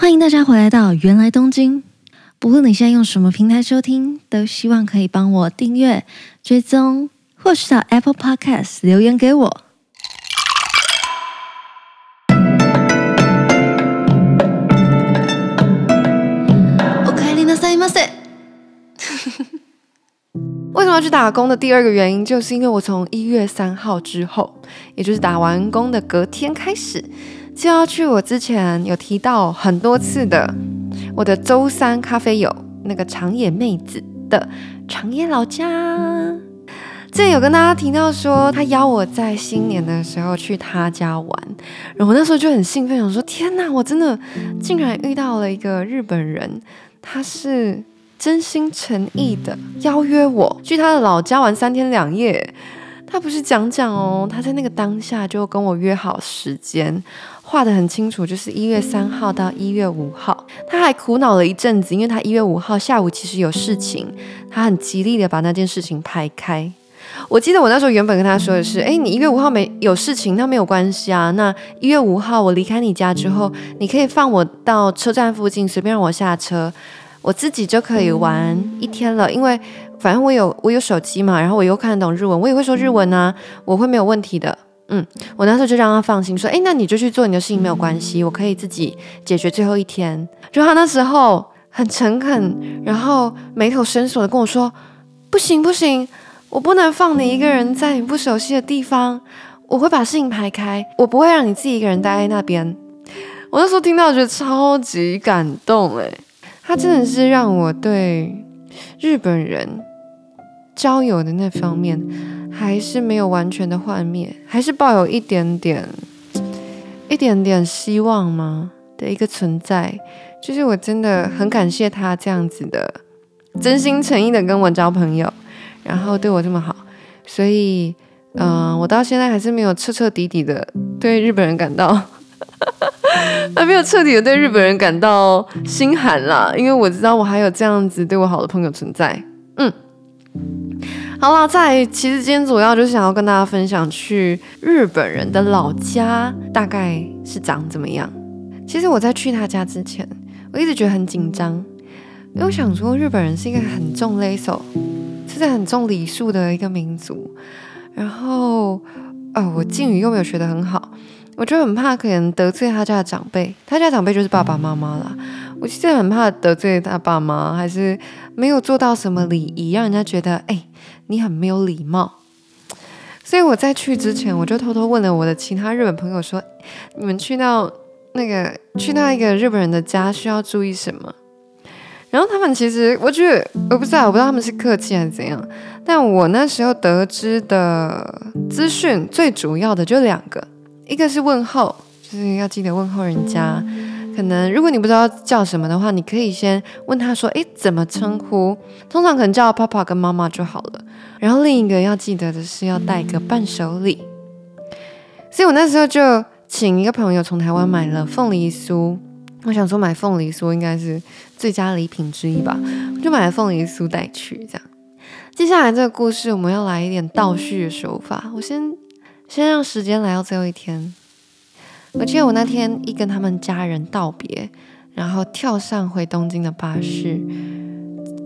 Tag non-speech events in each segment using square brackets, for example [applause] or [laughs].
欢迎大家回来到芫来东京。不论你现在用什么平台收听，都希望可以帮我订阅、追踪，或是到 Apple Podcast 留言给我。おかえりなさいませ。[laughs] 为什么要去打工的第二个原因，就是因为我从一月三号之后，也就是打完工的隔天开始， 就要去我之前有提到很多次的我的周三咖啡友那个长野妹子的长野老家。之前有跟大家提到说，他邀我在新年的时候去他家玩，然后我那时候就很兴奋，想说天哪，我真的竟然遇到了一个日本人，他是。真心诚意的邀约我去他的老家玩三天两夜，他不是讲讲哦，他在那个当下就跟我约好时间，画得很清楚，就是一月三号到一月五号。他还苦恼了一阵子，因为他一月五号下午其实有事情，他很极力的把那件事情排开。我记得我那时候原本跟他说的是，诶，你一月五号没有事情，那没有关系啊。那一月五号我离开你家之后，你可以放我到车站附近，随便让我下车。我自己就可以玩一天了，因为反正我有我有手机嘛，然后我又看得懂日文，我也会说日文啊，我会没有问题的。嗯，我那时候就让他放心说，诶，那你就去做你的事情没有关系，我可以自己解决最后一天。就他那时候很诚恳，然后眉头深锁的跟我说，不行不行，我不能放你一个人在你不熟悉的地方，我会把事情排开，我不会让你自己一个人待在那边。我那时候听到我觉得超级感动，哎。他真的是让我对日本人交友的那方面还是没有完全的幻灭，还是抱有一点点、一点点希望吗的一个存在。就是我真的很感谢他这样子的真心诚意的跟我交朋友，然后对我这么好。所以，嗯、我到现在还是没有彻彻底底的对日本人感到。[laughs] 还没有彻底的对日本人感到心寒啦，因为我知道我还有这样子对我好的朋友存在。嗯，好啦，在其实今天主要就是想要跟大家分享去日本人的老家大概是长怎么样。其实我在去他家之前，我一直觉得很紧张，因为想说日本人是一个很重礼数，是在很重礼数的一个民族。然后，哦，我敬语又没有学得很好。我就很怕可能得罪他家的长辈，他家长辈就是爸爸妈妈啦。我其实很怕得罪他爸妈，还是没有做到什么礼仪，让人家觉得哎、你很没有礼貌。所以我在去之前，我就偷偷问了我的其他日本朋友说：“你们去到那个去到一个日本人的家，需要注意什么？”然后他们其实，我觉得我不知道，我不知道他们是客气还是怎样。但我那时候得知的资讯，最主要的就两个。一个是问候，就是要记得问候人家。可能如果你不知道叫什么的话，你可以先问他说：“诶，怎么称呼？”通常可能叫爸爸跟妈妈就好了。然后另一个要记得的是要带个伴手礼。所以我那时候就请一个朋友从台湾买了凤梨酥。我想说买凤梨酥应该是最佳礼品之一吧，就买了凤梨酥带去。这样，接下来这个故事我们要来一点倒叙的手法。我先。先让时间来到最后一天。我记得我那天一跟他们家人道别，然后跳上回东京的巴士，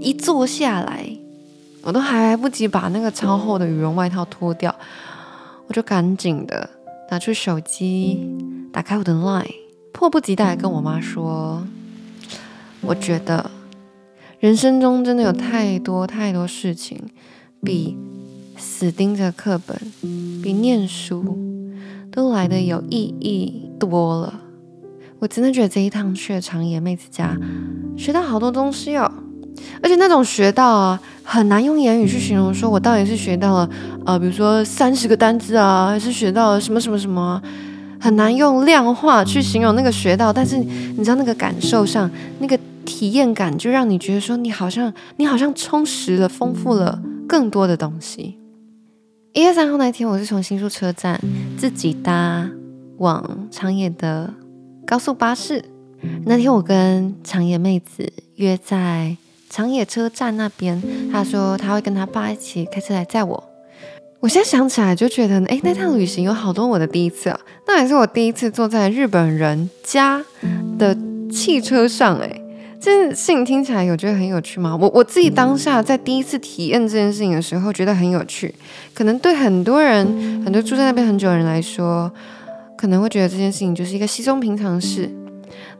一坐下来，我都还来不及把那个超厚的羽绒外套脱掉，我就赶紧的拿出手机，打开我的 Line，迫不及待跟我妈说：“我觉得人生中真的有太多太多事情比……”死盯着课本，比念书都来的有意义多了。我真的觉得这一趟去了长野妹子家，学到好多东西哦。而且那种学到啊，很难用言语去形容。说我到底是学到了呃，比如说三十个单字啊，还是学到了什么什么什么，很难用量化去形容那个学到。但是你知道那个感受上，那个体验感，就让你觉得说你好像你好像充实了、丰富了更多的东西。一月三号那天，我是从新宿车站自己搭往长野的高速巴士。那天我跟长野妹子约在长野车站那边，她说她会跟她爸一起开车来载我。我现在想起来就觉得，诶，那趟旅行有好多我的第一次啊。那也是我第一次坐在日本人家的汽车上，哎，这件事情听起来有觉得很有趣吗？我我自己当下在第一次体验这件事情的时候，觉得很有趣。可能对很多人，很多住在那边很久的人来说，可能会觉得这件事情就是一个稀松平常的事。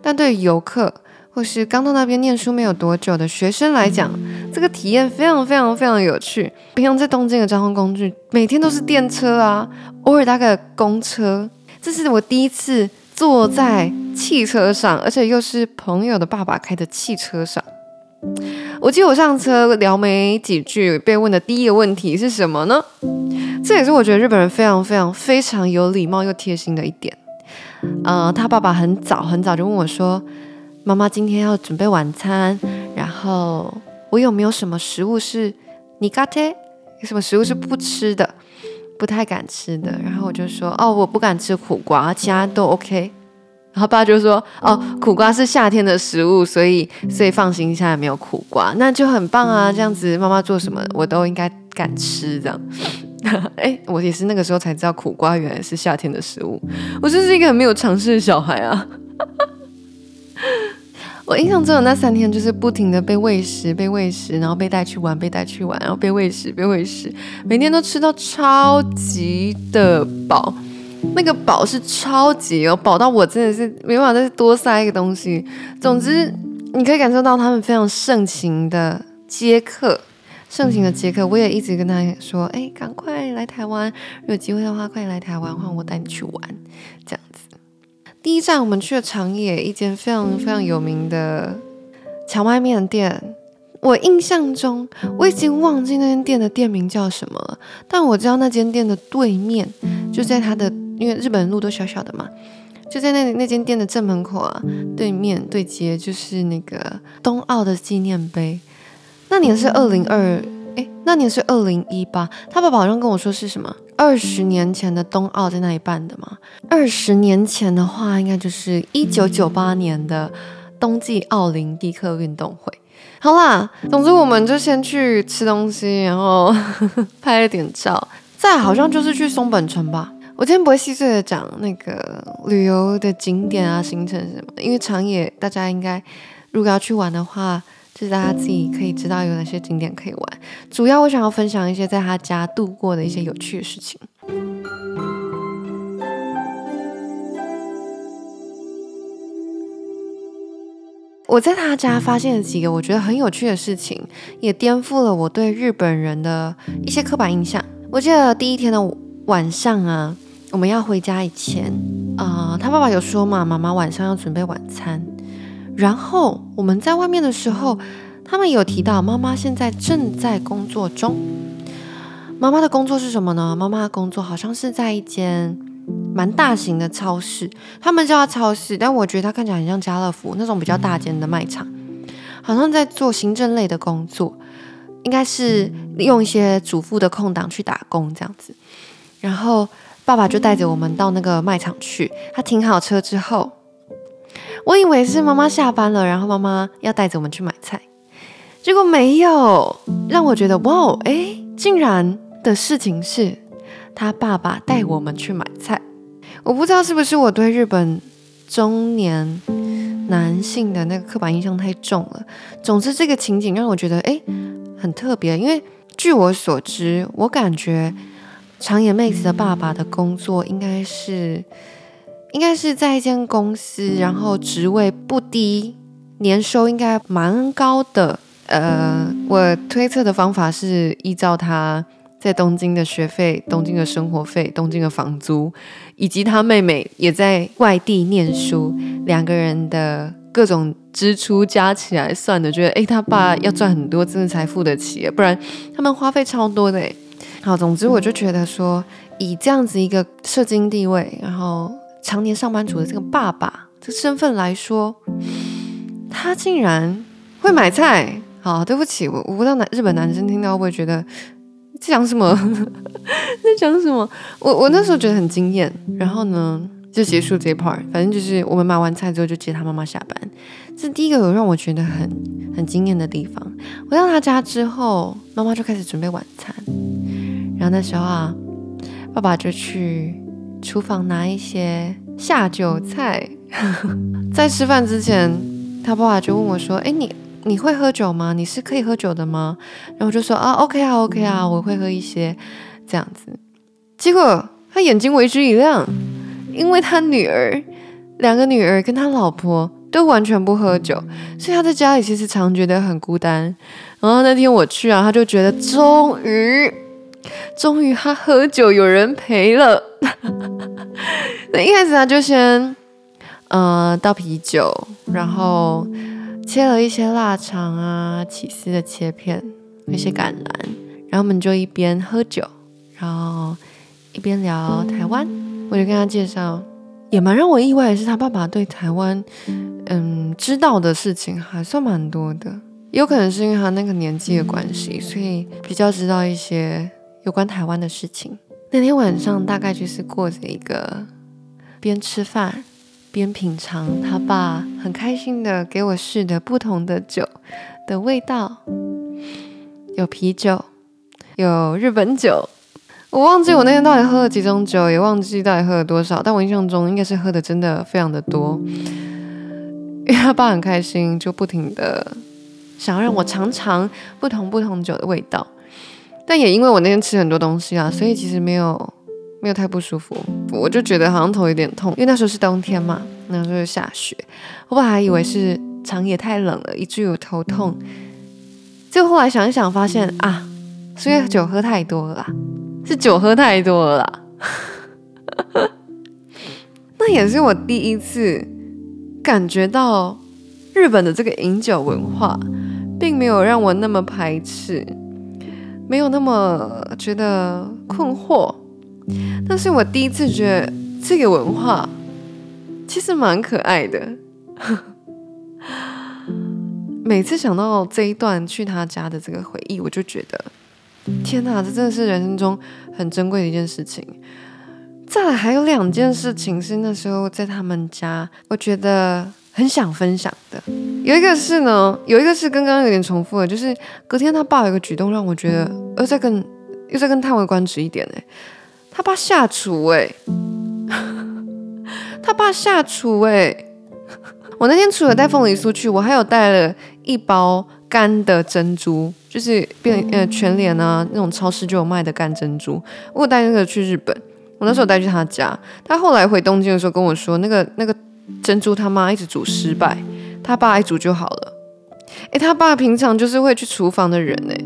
但对于游客或是刚到那边念书没有多久的学生来讲，这个体验非常非常非常有趣。平常在东京的交通工具，每天都是电车啊，偶尔搭个公车。这是我第一次坐在汽车上，而且又是朋友的爸爸开的汽车上。我记得我上车聊没几句，被问的第一个问题是什么呢？这也是我觉得日本人非常非常非常有礼貌又贴心的一点。呃，他爸爸很早很早就问我说：“妈妈今天要准备晚餐，然后我有没有什么食物是苦手？有什么食物是不吃的？”不太敢吃的，然后我就说哦，我不敢吃苦瓜，其他都 OK。然后爸就说哦，苦瓜是夏天的食物，所以所以放心，现在没有苦瓜，那就很棒啊。这样子妈妈做什么我都应该敢吃，这样。[laughs] 哎，我也是那个时候才知道苦瓜原来是夏天的食物，我真是一个很没有常识的小孩啊。我印象中的那三天就是不停的被喂食，被喂食，然后被带去玩，被带去玩，然后被喂食，被喂食，每天都吃到超级的饱，那个饱是超级哦，饱到我真的是没办法再多塞一个东西。总之，你可以感受到他们非常盛情的接客，盛情的接客。我也一直跟他说，哎，赶快来台湾，有机会的话，快点来台湾，换我带你去玩，这样。第一站，我们去了长野一间非常非常有名的荞麦面店。我印象中，我已经忘记那间店的店名叫什么了，但我知道那间店的对面，就在它的，因为日本路都小小的嘛，就在那那间店的正门口啊，对面对接就是那个冬奥的纪念碑。那年是二零二，诶，那年是二零一八。他爸爸好像跟我说是什么？二十年前的冬奥在那里办的吗？二十年前的话，应该就是一九九八年的冬季奥林匹克运动会。好啦，总之我们就先去吃东西，然后 [laughs] 拍了点照，再好像就是去松本城吧。我今天不会细碎的讲那个旅游的景点啊、行程什么，因为长野大家应该如果要去玩的话。就是大家自己可以知道有哪些景点可以玩。主要我想要分享一些在他家度过的一些有趣的事情。我在他家发现了几个我觉得很有趣的事情，也颠覆了我对日本人的一些刻板印象。我记得第一天的晚上啊，我们要回家以前啊，他爸爸有说嘛，妈妈晚上要准备晚餐。然后我们在外面的时候，他们有提到妈妈现在正在工作中。妈妈的工作是什么呢？妈妈的工作好像是在一间蛮大型的超市，他们叫它超市，但我觉得它看起来很像家乐福那种比较大间的卖场，好像在做行政类的工作，应该是用一些主妇的空档去打工这样子。然后爸爸就带着我们到那个卖场去，他停好车之后。我以为是妈妈下班了，然后妈妈要带着我们去买菜，结果没有，让我觉得哇，哎，竟然的事情是他爸爸带我们去买菜。我不知道是不是我对日本中年男性的那个刻板印象太重了。总之，这个情景让我觉得哎，很特别，因为据我所知，我感觉长野妹子的爸爸的工作应该是。应该是在一间公司，然后职位不低，年收应该蛮高的。呃，我推测的方法是依照他在东京的学费、东京的生活费、东京的房租，以及他妹妹也在外地念书，两个人的各种支出加起来算的，觉得诶，他爸要赚很多，真的才付得起，不然他们花费超多的。好，总之我就觉得说，以这样子一个社经地位，然后。常年上班族的这个爸爸这个身份来说，他竟然会买菜。好，对不起，我我不知道男日本男生听到会不会觉得在讲什么，在讲什么？[laughs] 我我那时候觉得很惊艳。然后呢，就结束这一 part。反正就是我们买完菜之后就接他妈妈下班。这是第一个有让我觉得很很惊艳的地方。回到他家之后，妈妈就开始准备晚餐。然后那时候啊，爸爸就去。厨房拿一些下酒菜，[laughs] 在吃饭之前，他爸爸就问我说：“哎，你你会喝酒吗？你是可以喝酒的吗？”然后我就说：“啊，OK 啊，OK 啊，我会喝一些这样子。”结果他眼睛为之一亮，因为他女儿两个女儿跟他老婆都完全不喝酒，所以他在家里其实常觉得很孤单。然后那天我去啊，他就觉得终于，终于他喝酒有人陪了。[laughs] 那一开始他就先，呃，倒啤酒，然后切了一些腊肠啊、起司的切片，一些橄榄，然后我们就一边喝酒，然后一边聊台湾。我就跟他介绍，也蛮让我意外的是，他爸爸对台湾，嗯，知道的事情还算蛮多的。有可能是因为他那个年纪的关系，所以比较知道一些有关台湾的事情。那天晚上大概就是过着一个边吃饭边品尝他爸很开心的给我试的不同的酒的味道，有啤酒，有日本酒。我忘记我那天到底喝了几种酒，也忘记到底喝了多少，但我印象中应该是喝的真的非常的多。因为他爸很开心，就不停的想要让我尝尝不同不同酒的味道。但也因为我那天吃很多东西啊，所以其实没有没有太不舒服。我就觉得好像头有点痛，因为那时候是冬天嘛，那时候下雪。我本来还以为是长野太冷了，以至于我头痛。就后来想一想，发现啊，是因为酒喝太多了啦，是酒喝太多了啦。[laughs] 那也是我第一次感觉到日本的这个饮酒文化，并没有让我那么排斥。没有那么觉得困惑，但是我第一次觉得这个文化其实蛮可爱的。[laughs] 每次想到这一段去他家的这个回忆，我就觉得天哪，这真的是人生中很珍贵的一件事情。再来还有两件事情是那时候在他们家，我觉得。很想分享的，有一个是呢，有一个是跟刚刚有点重复的，就是隔天他爸有一个举动让我觉得，又在跟又在跟叹为观止一点哎，他爸下厨哎，[laughs] 他爸下厨哎，[laughs] 我那天除了带凤梨酥去，我还有带了一包干的珍珠，就是变呃全联啊那种超市就有卖的干珍珠，我有带那个去日本，我那时候带去他家，他后来回东京的时候跟我说，那个那个。珍珠他妈一直煮失败，他爸一煮就好了。诶，他爸平常就是会去厨房的人诶，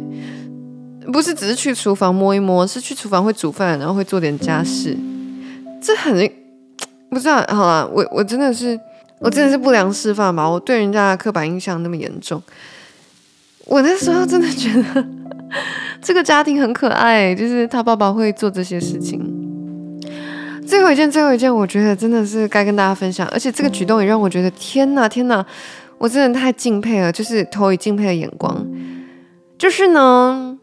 不是只是去厨房摸一摸，是去厨房会煮饭，然后会做点家事。这很不知道，好啦，我我真的是我真的是不良示范吧？我对人家的刻板印象那么严重。我那时候真的觉得 [laughs] 这个家庭很可爱，就是他爸爸会做这些事情。最后一件，最后一件，我觉得真的是该跟大家分享，而且这个举动也让我觉得天哪，天哪，我真的太敬佩了，就是投以敬佩的眼光。就是呢，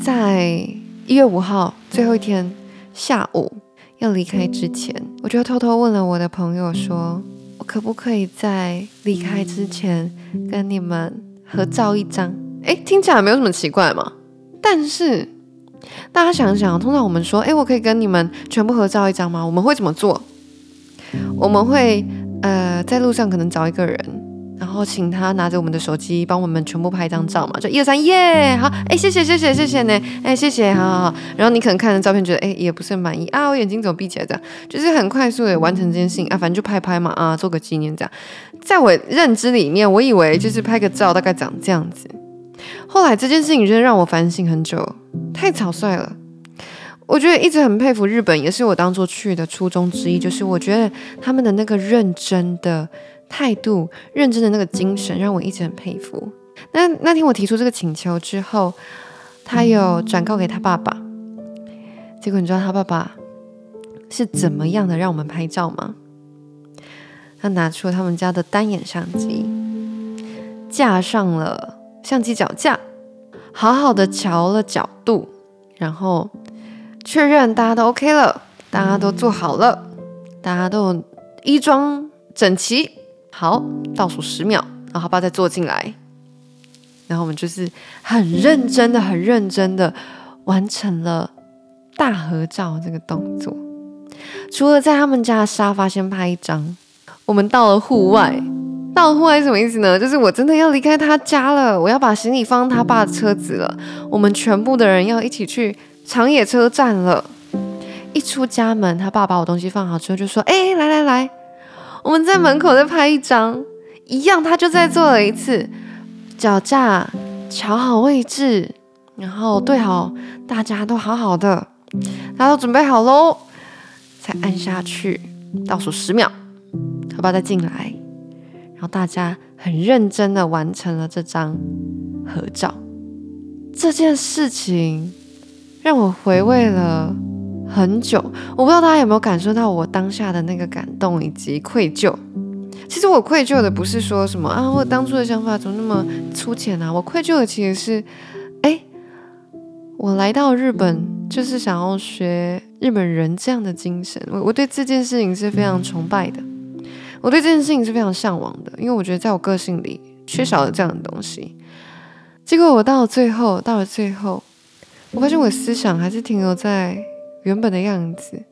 在一月五号最后一天下午要离开之前，我就偷偷问了我的朋友说，我可不可以在离开之前跟你们合照一张？诶，听起来没有什么奇怪嘛，但是。大家想想，通常我们说，诶，我可以跟你们全部合照一张吗？我们会怎么做？我们会呃，在路上可能找一个人，然后请他拿着我们的手机帮我们全部拍一张照嘛，就一二三，耶，好，诶，谢谢谢谢谢谢呢，诶，谢谢，好好好。然后你可能看着照片觉得，诶，也不是很满意啊，我眼睛怎么闭起来这样？就是很快速的完成这件事情啊，反正就拍拍嘛啊，做个纪念这样。在我认知里面，我以为就是拍个照大概长这样子。后来这件事情真的让我反省很久，太草率了。我觉得一直很佩服日本，也是我当初去的初衷之一，就是我觉得他们的那个认真的态度、认真的那个精神，让我一直很佩服。那那天我提出这个请求之后，他有转告给他爸爸。结果你知道他爸爸是怎么样的让我们拍照吗？他拿出他们家的单眼相机，架上了。相机脚架，好好的调了角度，然后确认大家都 OK 了，大家都坐好了，大家都衣装整齐，好，倒数十秒，然后爸爸再坐进来，然后我们就是很认真的、很认真的完成了大合照这个动作。除了在他们家的沙发先拍一张，我们到了户外。到户外什么意思呢？就是我真的要离开他家了，我要把行李放他爸的车子了。我们全部的人要一起去长野车站了。一出家门，他爸把我东西放好之后就说：“哎，来来来，我们在门口再拍一张。”一样，他就再做了一次，脚架调好位置，然后对好，大家都好好的，大家都准备好喽，才按下去，倒数十秒，他爸再进来。然后大家很认真的完成了这张合照，这件事情让我回味了很久。我不知道大家有没有感受到我当下的那个感动以及愧疚。其实我愧疚的不是说什么啊，我当初的想法怎么那么粗浅啊？我愧疚的其实是，哎，我来到日本就是想要学日本人这样的精神。我我对这件事情是非常崇拜的。我对这件事情是非常向往的，因为我觉得在我个性里缺少了这样的东西。结果我到了最后，到了最后，我发现我的思想还是停留在原本的样子，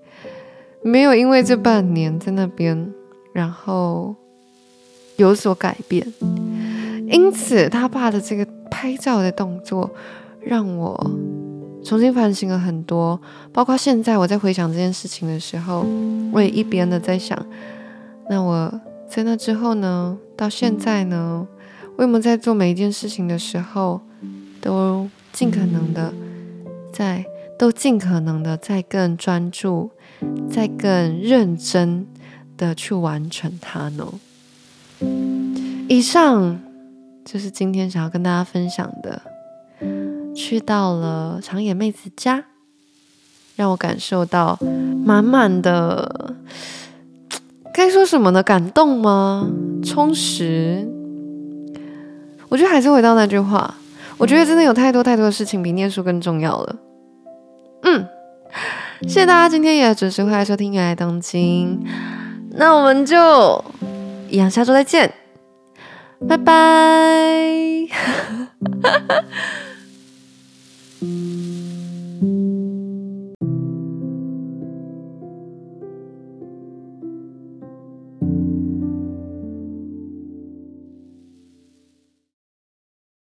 没有因为这半年在那边，然后有所改变。因此，他爸的这个拍照的动作，让我重新反省了很多。包括现在我在回想这件事情的时候，我也一边的在想。那我在那之后呢？到现在呢？为什么在做每一件事情的时候，都尽可能的在，都尽可能的在更专注，在更认真的去完成它呢？以上就是今天想要跟大家分享的。去到了长野妹子家，让我感受到满满的。该说什么呢？感动吗？充实？我觉得还是回到那句话，我觉得真的有太多太多的事情比念书更重要了。嗯，谢谢大家今天也准时回来收听《原来东京》，那我们就一样下周再见，拜拜。